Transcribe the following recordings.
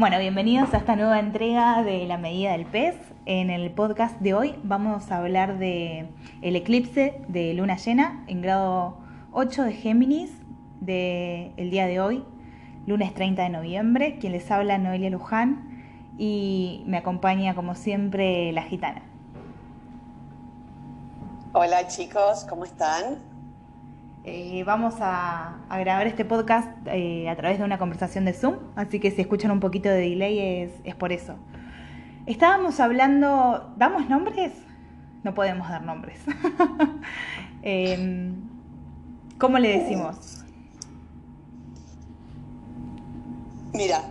Bueno, bienvenidos a esta nueva entrega de La Medida del Pez. En el podcast de hoy vamos a hablar de el eclipse de luna llena en grado 8 de Géminis del el día de hoy, lunes 30 de noviembre. Quien les habla Noelia Luján y me acompaña como siempre la gitana. Hola chicos, ¿cómo están? Eh, vamos a, grabar este podcast eh, a través de una conversación de Zoom, así que si escuchan un poquito de delay es, por eso. Estábamos hablando, ¿damos nombres? No podemos dar nombres. Em, ¿Cómo le decimos? Mira,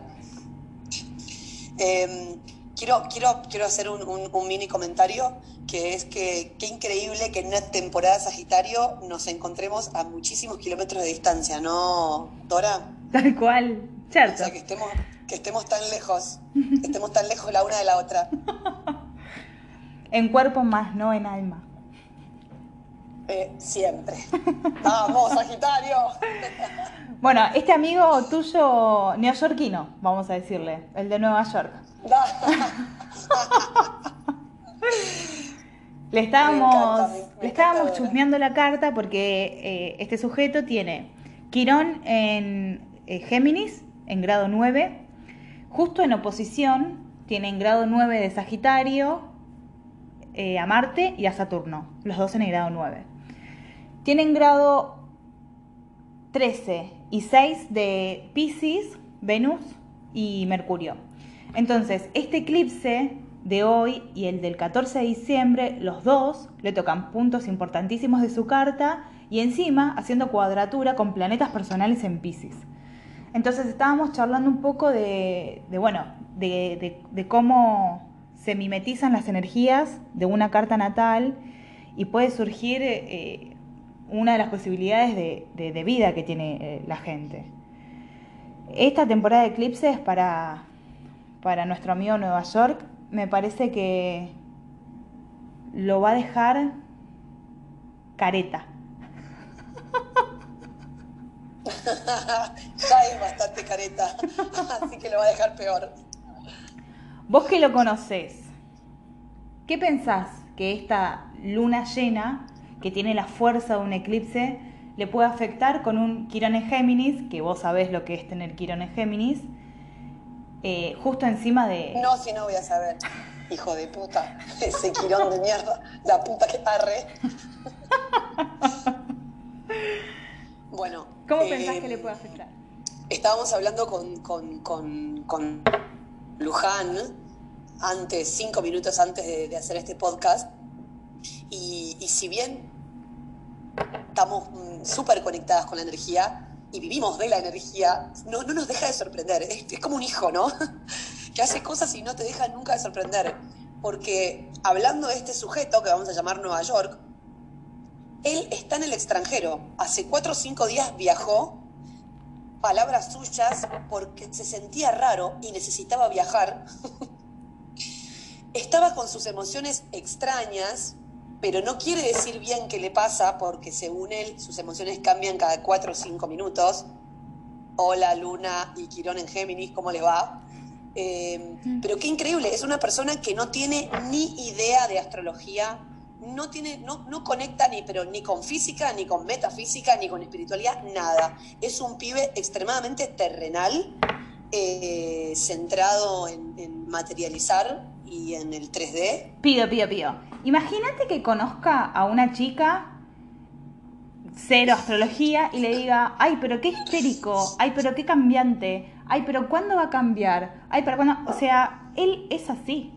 em, quiero, quiero, quiero hacer un, un mini comentario que es que qué increíble que en una temporada Sagitario nos encontremos a muchísimos kilómetros de distancia, ¿no, Dora? Tal cual, cierto. O sea, que estemos, que estemos tan lejos, que estemos tan lejos la una de la otra. en cuerpo más, no en alma. Eh, siempre. Vamos, Sagitario. bueno, este amigo tuyo neoyorquino, vamos a decirle, el de Nueva York. Le estábamos, le estábamos chusmeando la carta porque eh, este sujeto tiene Quirón en eh, Géminis, en grado 9, justo en oposición, tiene en grado 9 de Sagitario eh, a Marte y a Saturno, los dos en el grado 9. Tiene en grado 13 y 6 de Pisces, Venus y Mercurio. Entonces, este eclipse de hoy y el del 14 de diciembre, los dos le tocan puntos importantísimos de su carta y encima haciendo cuadratura con planetas personales en Pisces. Entonces estábamos charlando un poco de, bueno, de, cómo se mimetizan las energías de una carta natal y puede surgir eh, una de las posibilidades de, vida que tiene eh, la gente. Esta temporada de eclipses para, para nuestro amigo Nueva York me parece que lo va a dejar careta. ya es bastante careta, así que lo va a dejar peor. Vos que lo conocés, ¿qué pensás que esta luna llena, que tiene la fuerza de un eclipse, le puede afectar con un Quirón en Géminis, que vos sabés lo que es tener Quirón en Géminis, eh, justo encima de... No, si no voy a saber. Hijo de puta, ese quirón de mierda, la puta que arre. bueno. ¿Cómo pensás que le puede afectar? Estábamos hablando con, con, Luján antes, cinco minutos antes de, hacer este podcast. Y, y si bien estamos mm, súper conectadas con la energía, y vivimos de la energía, no, no nos deja de sorprender. Es, como un hijo, ¿no? que hace cosas y no te deja nunca de sorprender. Porque hablando de este sujeto que vamos a llamar Nueva York, él está en el extranjero. Hace cuatro o cinco días viajó, palabras suyas, porque se sentía raro y necesitaba viajar. Estaba con sus emociones extrañas, pero no quiere decir bien qué le pasa porque según él sus emociones cambian cada cuatro o cinco minutos. Hola Luna y Quirón en Géminis, ¿cómo le va? Eh, pero qué increíble, es una persona que no tiene ni idea de astrología, no, tiene, no, no conecta ni, pero ni con física, ni con metafísica, ni con espiritualidad, nada. Es un pibe extremadamente terrenal, eh, centrado en, en materializar y en el 3D. Pido, pido, pido. Imagínate que conozca a una chica cero astrología y le diga, ay, pero qué histérico, ay, pero qué cambiante, ay, pero ¿cuándo va a cambiar? Ay, pero cuándo, o sea, él es así.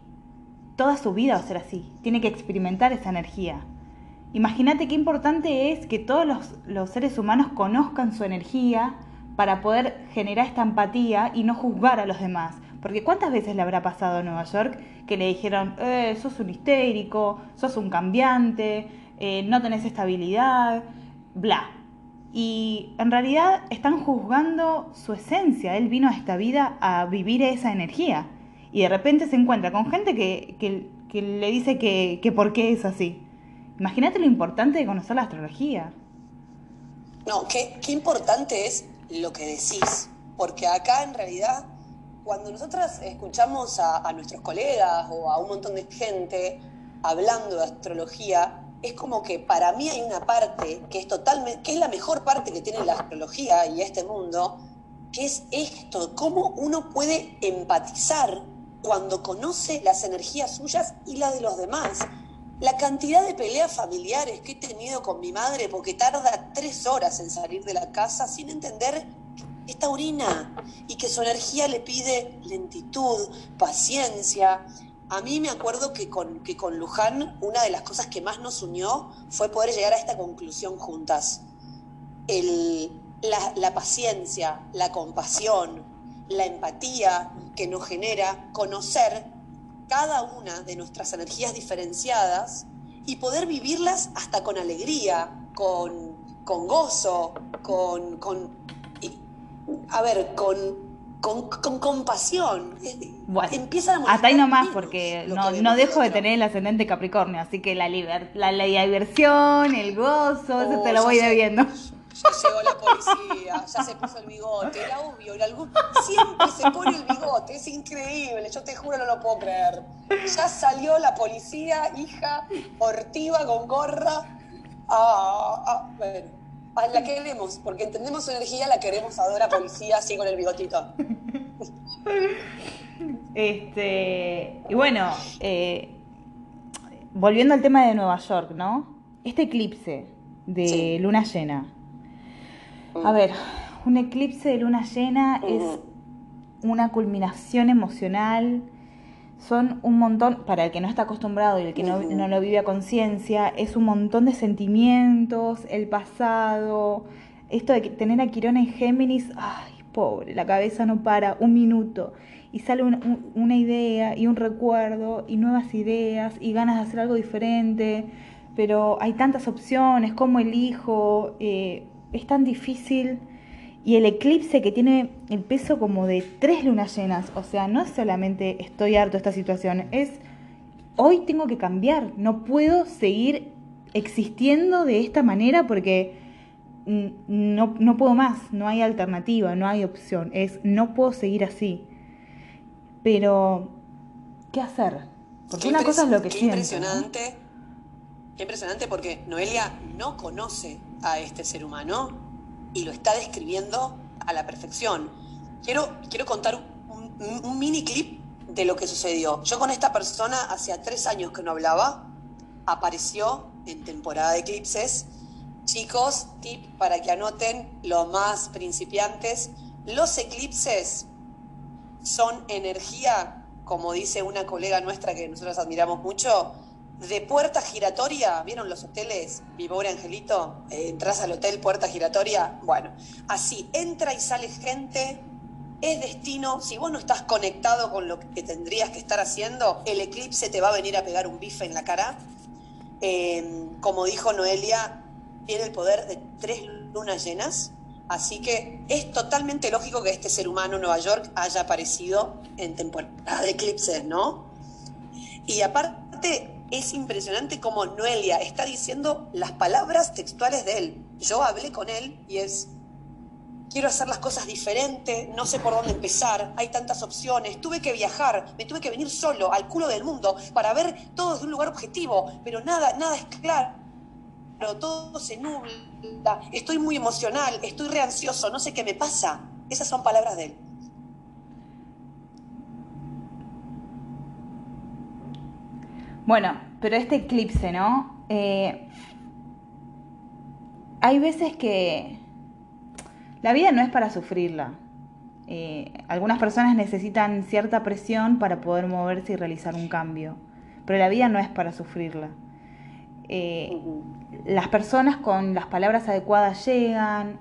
Toda su vida va a ser así. Tiene que experimentar esa energía. Imagínate qué importante es que todos los, los seres humanos conozcan su energía para poder generar esta empatía y no juzgar a los demás. Porque ¿cuántas veces le habrá pasado a Nueva York que le dijeron, eh, sos un histérico, sos un cambiante, eh, no tenés estabilidad, bla? Y en realidad están juzgando su esencia. Él vino a esta vida a vivir esa energía. Y de repente se encuentra con gente que, le dice que, que por qué es así. Imagínate lo importante de conocer la astrología. No, qué, qué importante es lo que decís. Porque acá en realidad cuando nosotras escuchamos a, nuestros colegas o a un montón de gente hablando de astrología, es como que para mí hay una parte que es totalmente, que es la mejor parte que tiene la astrología y este mundo, que es esto, cómo uno puede empatizar cuando conoce las energías suyas y las de los demás. La cantidad de peleas familiares que he tenido con mi madre porque tarda tres horas en salir de la casa sin entender que está orina y que su energía le pide lentitud, paciencia. A mí me acuerdo que con, que con Luján una de las cosas que más nos unió fue poder llegar a esta conclusión juntas. la, la paciencia, la compasión, la empatía que nos genera conocer cada una de nuestras energías diferenciadas y poder vivirlas hasta con alegría, con, con gozo, con, con, a ver, con, con, compasión. Bueno, hasta ahí nomás, porque no, no dejo de tener el ascendente Capricornio, así que la, la, la, diversión, el gozo, eso te lo voy debiendo ya llegó la policía, ya se puso el bigote, era obvio, siempre se pone el bigote, es increíble, yo te juro no lo puedo creer. Ya salió la policía, hija, portiva, con gorra. Ah, ah, bueno, la queremos, porque entendemos su energía, la queremos adora policía así con el bigotito. Este, y bueno, eh, volviendo al tema de Nueva York, ¿no? Este eclipse de luna llena, a ver, un eclipse de luna llena es una culminación emocional. Son un montón, para el que no está acostumbrado y el que no, lo vive a conciencia, es un montón de sentimientos, el pasado, esto de tener a Quirón en Géminis, ay, pobre, la cabeza no para un minuto y sale una idea y un recuerdo y nuevas ideas y ganas de hacer algo diferente, pero hay tantas opciones, ¿cómo elijo? Eh, es tan difícil y el eclipse que tiene el peso como de tres lunas llenas, o sea, no es solamente estoy harto de esta situación, es hoy tengo que cambiar, no puedo seguir existiendo de esta manera porque no, no puedo más, no hay alternativa, no hay opción, es no puedo seguir así. Pero, ¿qué hacer? Porque una cosa es lo que qué Impresionante. Qué impresionante porque Noelia no conoce a este ser humano y lo está describiendo a la perfección. Quiero, quiero contar un, mini clip de lo que sucedió. Yo con esta persona hacía tres años que no hablaba, apareció en temporada de eclipses. Chicos, tip para que anoten lo más principiantes. Los eclipses son energía, como dice una colega nuestra que nosotros admiramos mucho, de puerta giratoria, ¿vieron los hoteles? Mi angelito, eh, entras al hotel puerta giratoria, bueno, así entra y sale gente, es destino, si vos no estás conectado con lo que tendrías que estar haciendo, el eclipse te va a venir a pegar un bife en la cara. Em, como dijo Noelia, tiene el poder de tres lunas llenas, así que es totalmente lógico que este ser humano Nueva York haya aparecido en temporada de eclipses, ¿no? Y aparte, es impresionante como Noelia está diciendo las palabras textuales de él. Yo hablé con él y es, quiero hacer las cosas diferente, no sé por dónde empezar, hay tantas opciones, tuve que viajar, me tuve que venir solo al culo del mundo para ver todo desde un lugar objetivo, pero nada, nada es claro, todo se nubla, estoy muy emocional, estoy reansioso, no sé qué me pasa. Esas son palabras de él. Bueno, pero este eclipse, ¿no? Eh, hay veces que la vida no es para sufrirla. Eh, algunas personas necesitan cierta presión para poder moverse y realizar un cambio, pero la vida no es para sufrirla. Eh, las personas con las palabras adecuadas llegan,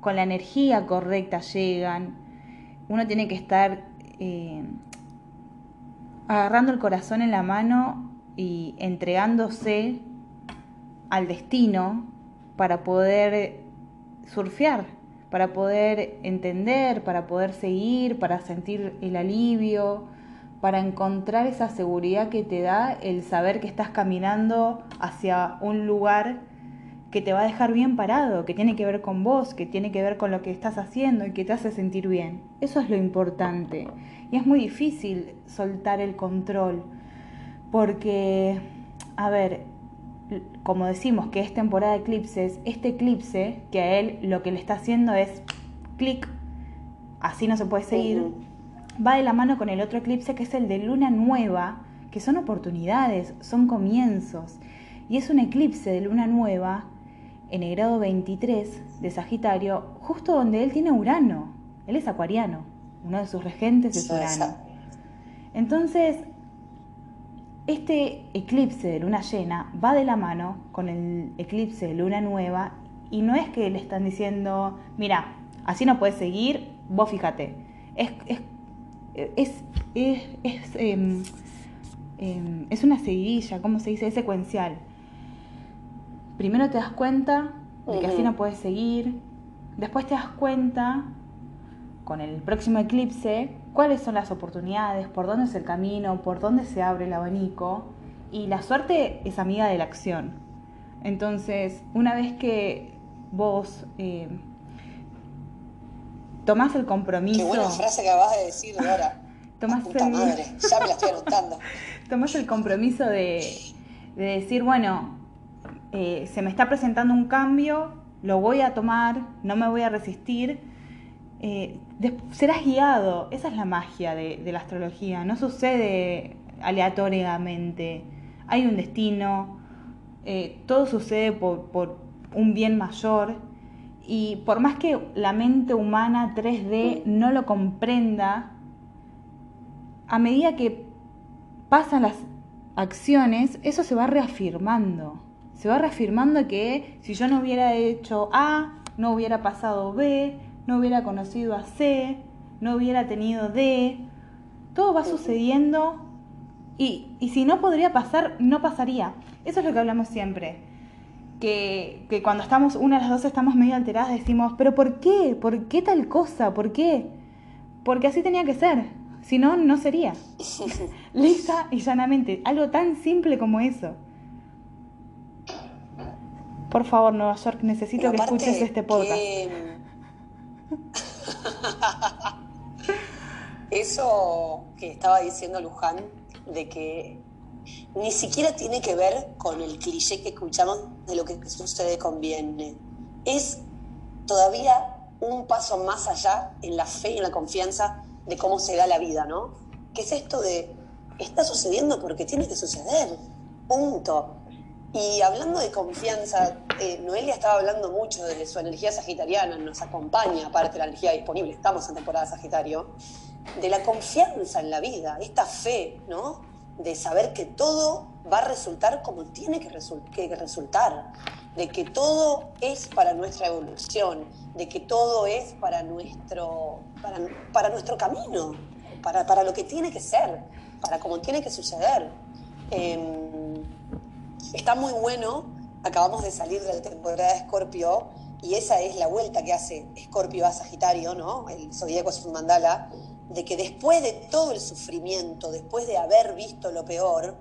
con la energía correcta llegan. Uno tiene que estar agarrando el corazón en la mano y entregándose al destino para poder surfear, para poder entender, para poder seguir, para sentir el alivio, para encontrar esa seguridad que te da el saber que estás caminando hacia un lugar que te va a dejar bien parado, que tiene que ver con vos, que tiene que ver con lo que estás haciendo y que te hace sentir bien. Eso es lo importante. Y es muy difícil soltar el control, porque, a ver, como decimos que es temporada de eclipses, este eclipse que a él lo que le está haciendo es clic, así no se puede seguir, va de la mano con el otro eclipse que es el de luna nueva, que son oportunidades, son comienzos. Y es un eclipse de luna nueva en el grado 23 de Sagitario, justo donde él tiene Urano. Él es acuariano, uno de sus regentes es Urano. Entonces, este eclipse de luna llena va de la mano con el eclipse de luna nueva y no es que le están diciendo, mira, así no puedes seguir, vos fíjate. Es, es, es, es, es una seguidilla, ¿cómo se dice? Es secuencial primero te das cuenta de que así no puedes seguir, después te das cuenta con el próximo eclipse cuáles son las oportunidades, por dónde es el camino, por dónde se abre el abanico y la suerte es amiga de la acción. Entonces, una vez que vos eh, tomás el compromiso... Qué buena frase que acabas de decir, ahora. Tomás el... madre, ya me la estoy tomás el compromiso de, de decir, bueno, eh, se me está presentando un cambio, lo voy a tomar, no me voy a resistir, eh, serás guiado. Esa es la magia de, la astrología, no sucede aleatoriamente, hay un destino, eh, todo sucede por, por un bien mayor y por más que la mente humana 3D no lo comprenda, a medida que pasan las acciones, eso se va reafirmando se va reafirmando que si yo no hubiera hecho A, no hubiera pasado B, no hubiera conocido a C, no hubiera tenido D. Todo va sucediendo y, y si no podría pasar, no pasaría. Eso es lo que hablamos siempre. Que, que, cuando estamos, una de las dos estamos medio alteradas, decimos, pero ¿por qué? ¿Por qué tal cosa? ¿Por qué? Porque así tenía que ser. Si no, no sería. Lisa y llanamente. Algo tan simple como eso. Por favor, Nueva York, necesito que escuches este podcast. Eso que estaba diciendo Luján, de que ni siquiera tiene que ver con el cliché que escuchamos de lo que sucede conviene. Es todavía un paso más allá en la fe y en la confianza de cómo se da la vida, ¿no? ¿Qué es esto de está sucediendo porque tiene que suceder? Punto. Y hablando de confianza, eh, Noelia estaba hablando mucho de su energía sagitariana, nos acompaña aparte de la energía disponible, estamos en temporada Sagitario, de la confianza en la vida, esta fe, ¿no? De saber que todo va a resultar como tiene que, resultar, de que todo es para nuestra evolución, de que todo es para nuestro, para, nuestro camino, para, para, lo que tiene que ser, para como tiene que suceder. Em, Está muy bueno, acabamos de salir de la temporada de Escorpio y esa es la vuelta que hace Escorpio a Sagitario, ¿no? El zodíaco es un mandala, de que después de todo el sufrimiento, después de haber visto lo peor,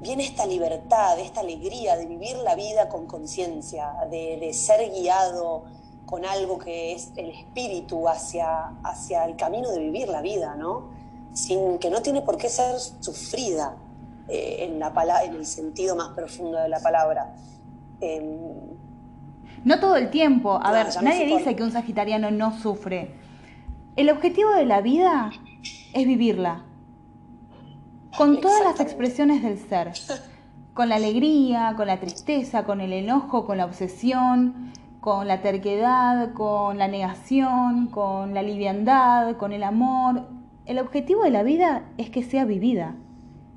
viene esta libertad, esta alegría de vivir la vida con conciencia, de, ser guiado con algo que es el espíritu hacia, hacia el camino de vivir la vida, ¿no? Sin que no tiene por qué ser sufrida. Eh, en, la en el sentido más profundo de la palabra. Em, no todo el tiempo. A ver, nadie dice que un sagitariano no sufre. El objetivo de la vida es vivirla. Con todas las expresiones del ser. Con la alegría, con la tristeza, con el enojo, con la obsesión, con la terquedad, con la negación, con la liviandad, con el amor. El objetivo de la vida es que sea vivida.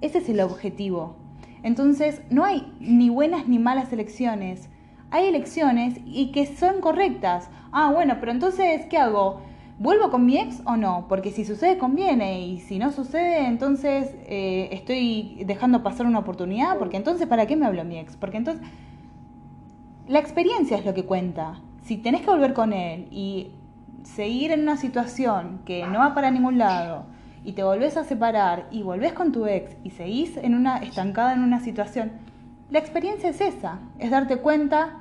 Ese es el objetivo. Entonces, no hay ni buenas ni malas elecciones. Hay elecciones y que son correctas. Ah, bueno, pero entonces, ¿qué hago? ¿Vuelvo con mi ex o no? Porque si sucede, conviene. Y si no sucede, entonces eh, estoy dejando pasar una oportunidad. Porque entonces, ¿para qué me hablo mi ex? Porque entonces, la experiencia es lo que cuenta. Si tenés que volver con él y seguir en una situación que no va para ningún lado, y te volvés a separar y volvés con tu ex y seguís en una, estancada en una situación, la experiencia es esa, es darte cuenta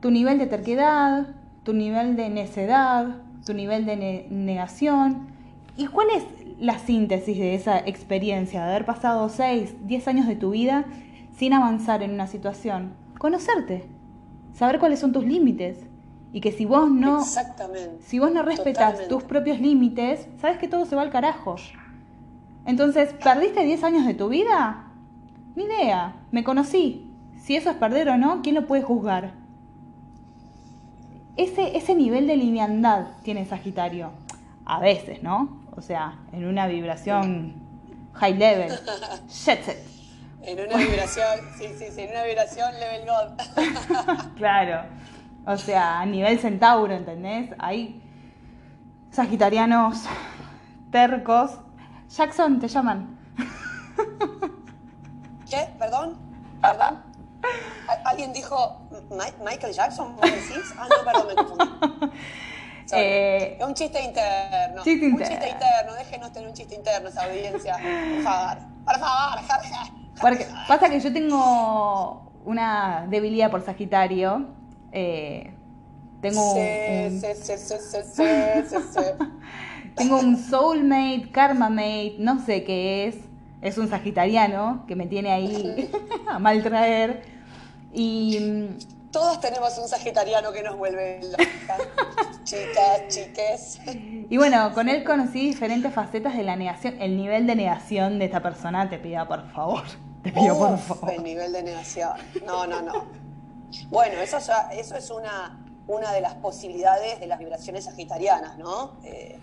tu nivel de terquedad, tu nivel de necedad, tu nivel de negación. ¿Y cuál es la síntesis de esa experiencia, de haber pasado 6, 10 años de tu vida sin avanzar en una situación? Conocerte, saber cuáles son tus límites. Y que si vos no, si vos no respetas tus propios límites, sabes que todo se va al carajo. Entonces, ¿perdiste 10 años de tu vida? Ni idea, me conocí. Si eso es perder o no, ¿quién lo puede juzgar? Ese, ese nivel de liviandad tiene Sagitario. A veces, ¿no? O sea, en una vibración high level. En una vibración, sí, sí, sí, en una vibración level God. claro. O sea, a nivel centauro, ¿entendés? Hay sagitarianos tercos. Jackson, te llaman. ¿Qué? ¿Perdón? ¿Perdón? ¿Alguien dijo Michael Jackson? Ah, no, perdón, me confundí. Eh, es un chiste interno. Chiste un chiste interno. Déjenos tener un chiste interno esa audiencia. Por favor. Por favor. Porque pasa que yo tengo una debilidad por Sagitario. Eh, tengo un, tengo un soulmate, karmamate, no sé qué es. Es un sagitariano que me tiene ahí a maltraer. Y todos tenemos un sagitariano que nos vuelve loca. Chicas, chiques. Y bueno, con él conocí diferentes facetas de la negación. El nivel de negación de esta persona te pida por favor. Te pido por favor. El nivel de negación. No, no, no. Bueno, eso ya, eso es una, una de las posibilidades de las vibraciones sagitarianas, ¿no? Eh,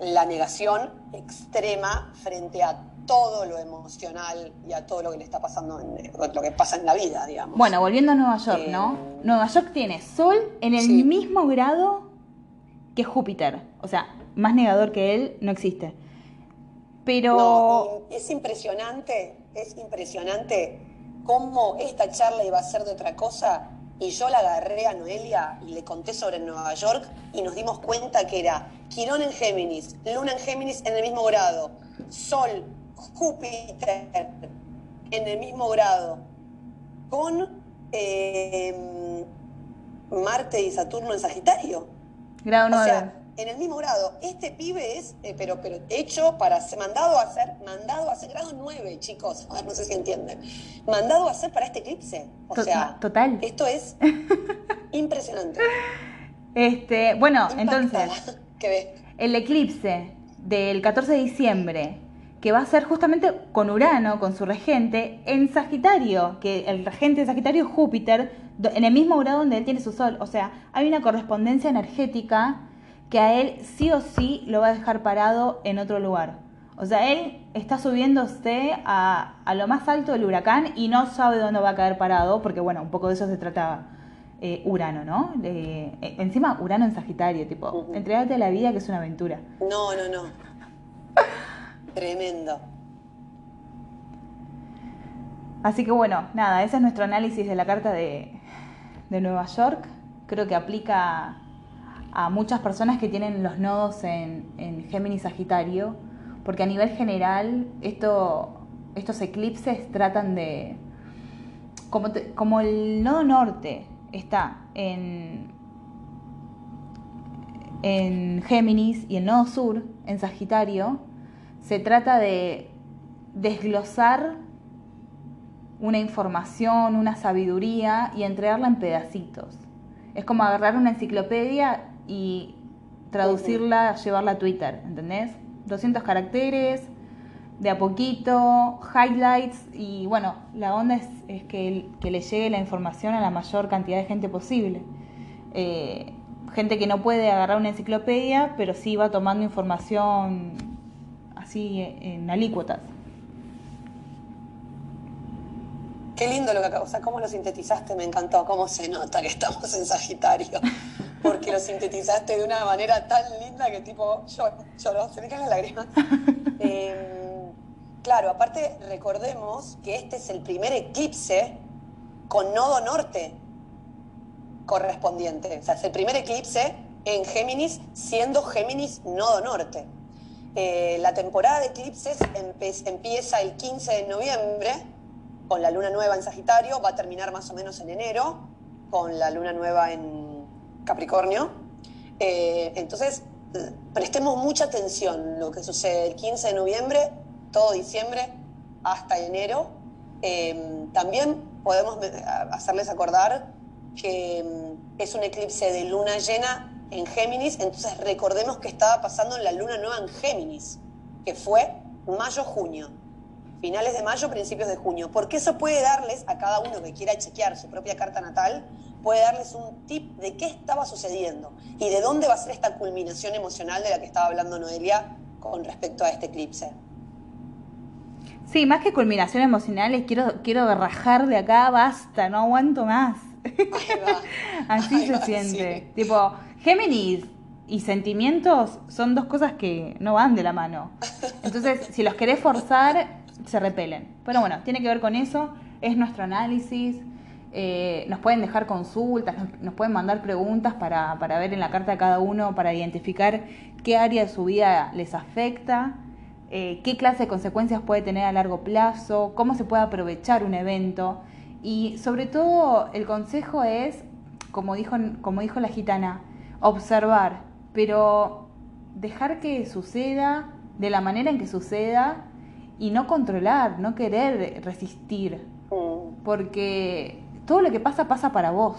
la negación extrema frente a todo lo emocional y a todo lo que le está pasando, en, lo que pasa en la vida, digamos. Bueno, volviendo a Nueva York, ¿no? Eh, Nueva York tiene Sol en el mismo grado que Júpiter. O sea, más negador que él no existe. Pero... es impresionante, es impresionante cómo esta charla iba a ser de otra cosa y yo la agarré a Noelia y le conté sobre Nueva York y nos dimos cuenta que era Quirón en Géminis, Luna en Géminis en el mismo grado, Sol Júpiter en el mismo grado con eh, Marte y Saturno en Sagitario. Grado 9. O sea, en el mismo grado. Este pibe es, eh, pero, pero hecho para ser, mandado a hacer, mandado a hacer grado 9, chicos. A ver, no sé si entienden. Mandado a hacer para este eclipse. O sea, total. Esto es impresionante. Este, bueno, entonces, ¿Qué el eclipse del 14 de diciembre que va a ser justamente con Urano, con su regente, en Sagitario, que el regente de Sagitario es Júpiter, en el mismo grado donde él tiene su Sol. O sea, hay una correspondencia energética que a él sí o sí lo va a dejar parado en otro lugar. O sea, él está subiéndose a, lo más alto del huracán y no sabe dónde va a caer parado, porque bueno, un poco de eso se trata eh, Urano, ¿no? Eh, encima, Urano en Sagitario, tipo, entregate a la vida que es una aventura. No, no, no. Tremendo. Así que bueno, nada, ese es nuestro análisis de la carta de, Nueva York. Creo que aplica a muchas personas que tienen los nodos en, en Géminis Sagitario, porque a nivel general esto, estos eclipses tratan de... Como, como el nodo norte está en, en Géminis y el nodo sur en Sagitario, se trata de desglosar una información, una sabiduría y entregarla en pedacitos. Es como agarrar una enciclopedia y traducirla, llevarla a Twitter, ¿entendés? 200 caracteres, de a poquito, highlights y bueno, la onda es, que, le llegue la información a la mayor cantidad de gente posible. Eh, gente que no puede agarrar una enciclopedia, pero sí va tomando información así en alícuotas. Qué lindo lo que acabo, o sea, cómo lo sintetizaste, me encantó, cómo se nota que estamos en Sagitario, porque lo sintetizaste de una manera tan linda que tipo, lloro, se me caen las lágrimas. Em, claro, aparte recordemos que este es el primer eclipse con nodo norte correspondiente, o sea, es el primer eclipse en Géminis siendo Géminis nodo norte. Eh, la temporada de eclipses empieza el 15 de noviembre con la luna nueva en Sagitario, va a terminar más o menos en enero, con la luna nueva en Capricornio. Eh, entonces, prestemos mucha atención lo que sucede el 15 de noviembre, todo diciembre, hasta enero. Eh, también podemos hacerles acordar que mm, es un eclipse de luna llena en Géminis, entonces recordemos que estaba pasando la luna nueva en Géminis, que fue mayo-junio finales de mayo, principios de junio, porque eso puede darles a cada uno que quiera chequear su propia carta natal, puede darles un tip de qué estaba sucediendo y de dónde va a ser esta culminación emocional de la que estaba hablando Noelia con respecto a este eclipse. Sí, más que culminación emocional, quiero, quiero rajar de acá, basta, no aguanto más. Así se siente. Tipo, Géminis y sentimientos son dos cosas que no van de la mano. Entonces, si los querés forzar, se repelen. Pero bueno, tiene que ver con eso, es nuestro análisis. Eh, nos pueden dejar consultas, nos, pueden mandar preguntas para, para, ver en la carta de cada uno, para identificar qué área de su vida les afecta, eh, qué clase de consecuencias puede tener a largo plazo, cómo se puede aprovechar un evento. Y sobre todo el consejo es, como dijo, como dijo la gitana, observar, pero dejar que suceda de la manera en que suceda y no controlar, no querer resistir, mm. porque todo lo que pasa pasa para vos.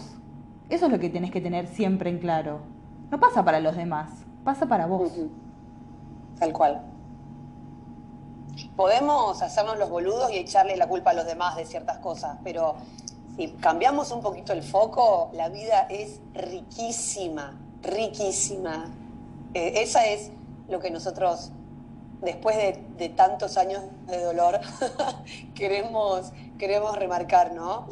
Eso es lo que tenés que tener siempre en claro. No pasa para los demás, pasa para vos. Tal cual. Podemos hacernos los boludos y echarle la culpa a los demás de ciertas cosas, pero si cambiamos un poquito el foco, la vida es riquísima, riquísima. Eh, esa es lo que nosotros después de, tantos años de dolor, queremos, queremos remarcar, ¿no?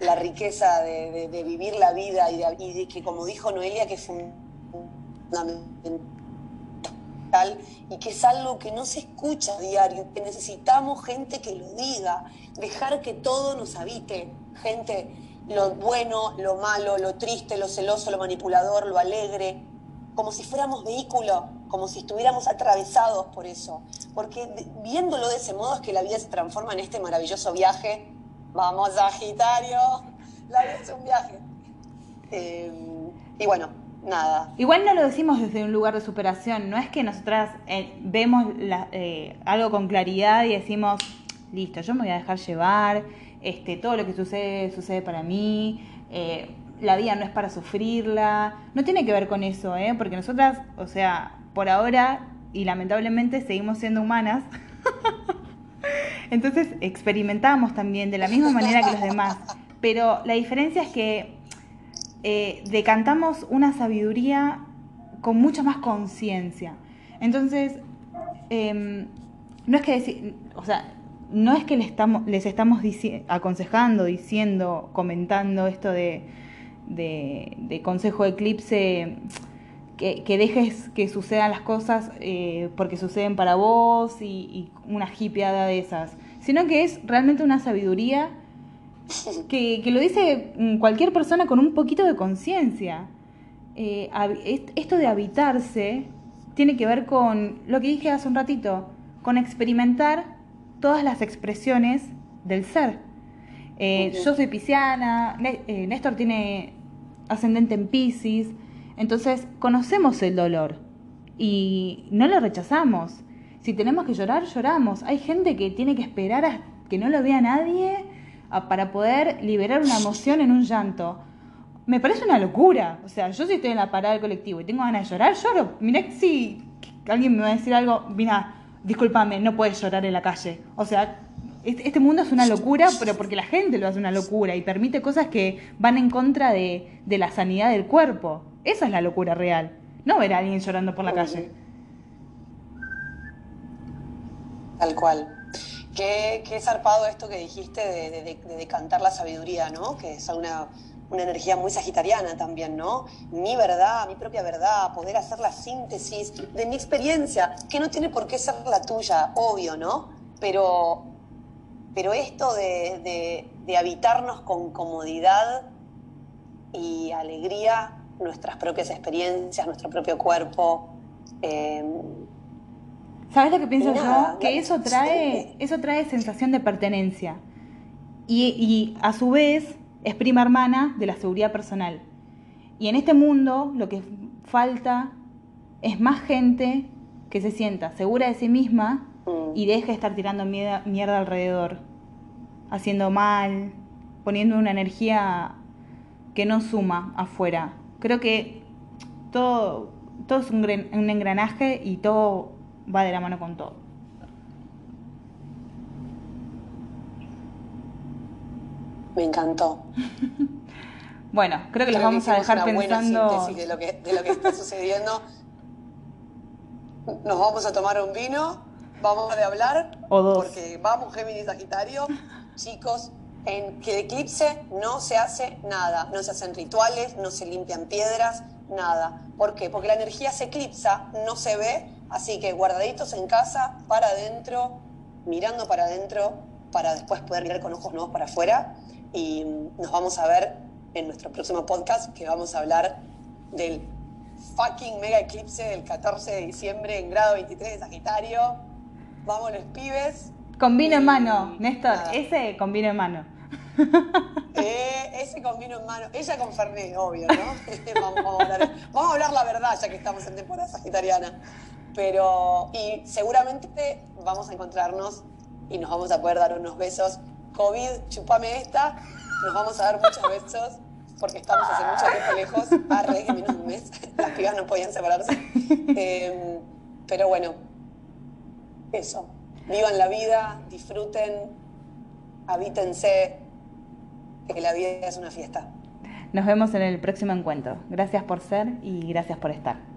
la riqueza de, vivir la vida y de, que, como dijo Noelia, que es fundamental y que es algo que no se escucha a diario, que necesitamos gente que lo diga, dejar que todo nos habite, gente, lo bueno, lo malo, lo triste, lo celoso, lo manipulador, lo alegre, como si fuéramos vehículo como si estuviéramos atravesados por eso. Porque viéndolo de ese modo es que la vida se transforma en este maravilloso viaje. Vamos, Sagitario, la vida es un viaje. Em, y bueno, nada. Igual no lo decimos desde un lugar de superación, no es que nosotras eh, vemos eh, algo con claridad y decimos, listo, yo me voy a dejar llevar, este, todo lo que sucede sucede para mí. Eh, la vida no es para sufrirla, no tiene que ver con eso, ¿eh? porque nosotras, o sea, por ahora y lamentablemente seguimos siendo humanas. Entonces experimentamos también de la misma manera que los demás. Pero la diferencia es que eh, decantamos una sabiduría con mucha más conciencia. Entonces, em, no es que o sea, no es que les estamos, les estamos aconsejando, diciendo, comentando esto de, de, de consejo eclipse que, dejes que sucedan las cosas eh, porque suceden para vos y, una hippieada de esas, sino que es realmente una sabiduría que, lo dice cualquier persona con un poquito de conciencia. Eh, esto de habitarse tiene que ver con lo que dije hace un ratito, con experimentar todas las expresiones del ser. Eh, yo soy pisciana, Néstor tiene ascendente en Pisces, entonces, conocemos el dolor y no lo rechazamos. Si tenemos que llorar, lloramos. Hay gente que tiene que esperar a que no lo vea nadie para poder liberar una emoción en un llanto. Me parece una locura. O sea, yo si estoy en la parada del colectivo y tengo ganas de llorar, lloro. Mirá si alguien me va a decir algo, mira, discúlpame, no puedes llorar en la calle. O sea, este mundo es una locura, pero porque la gente lo hace una locura y permite cosas que van en contra de, de la sanidad del cuerpo. Esa es la locura real. No ver a alguien llorando por la calle. Tal cual. Qué, qué zarpado esto que dijiste de, de, cantar la sabiduría, ¿no? Que es una, una energía muy sagitariana también, ¿no? Mi verdad, mi propia verdad, poder hacer la síntesis de mi experiencia, que no tiene por qué ser la tuya, obvio, ¿no? Pero, pero esto de, de habitarnos con comodidad y alegría nuestras propias experiencias, nuestro propio cuerpo. Eh, ¿Sabes lo que pienso Nada, yo? Que eso trae, eso trae sensación de pertenencia. Y, y a su vez es prima hermana de la seguridad personal. Y en este mundo lo que falta es más gente que se sienta segura de sí misma Mm. y deje de estar tirando mierda, mierda alrededor, haciendo mal, poniendo una energía que no suma afuera. Creo que todo, todo es un, engranaje y todo va de la mano con todo. Me encantó. Bueno, creo que los Creo vamos a dejar una buena pensando. síntesis de lo que, de lo que está sucediendo. Nos vamos a tomar un vino, vamos a hablar, O dos. porque vamos Géminis Sagitario. Chicos, en que eclipse no se hace nada, no se hacen rituales, no se limpian piedras, nada. ¿Por qué? Porque la energía se eclipsa, no se ve, así que guardaditos en casa, para adentro, mirando para adentro, para después poder mirar con ojos nuevos para afuera. Y nos vamos a ver en nuestro próximo podcast, que vamos a hablar del fucking mega eclipse del 14 de diciembre en grado 23 de Sagitario. Vamos los pibes. Con vino en mano, Néstor, nada. ese con vino en mano. Eh, ese con vino en mano. Ella con Fernet, obvio, ¿no? vamos, a hablar, la verdad, ya que estamos en temporada sagitariana. Pero, y seguramente vamos a encontrarnos y nos vamos a poder dar unos besos. COVID, chupame esta. Nos vamos a dar muchos besos porque estamos hace mucho tiempo lejos. Arre, que menos de un mes. Las pibas no podían separarse. Eh, pero bueno, eso. Vivan la vida, disfruten, habítense, que la vida es una fiesta. Nos vemos en el próximo encuentro. Gracias por ser y gracias por estar.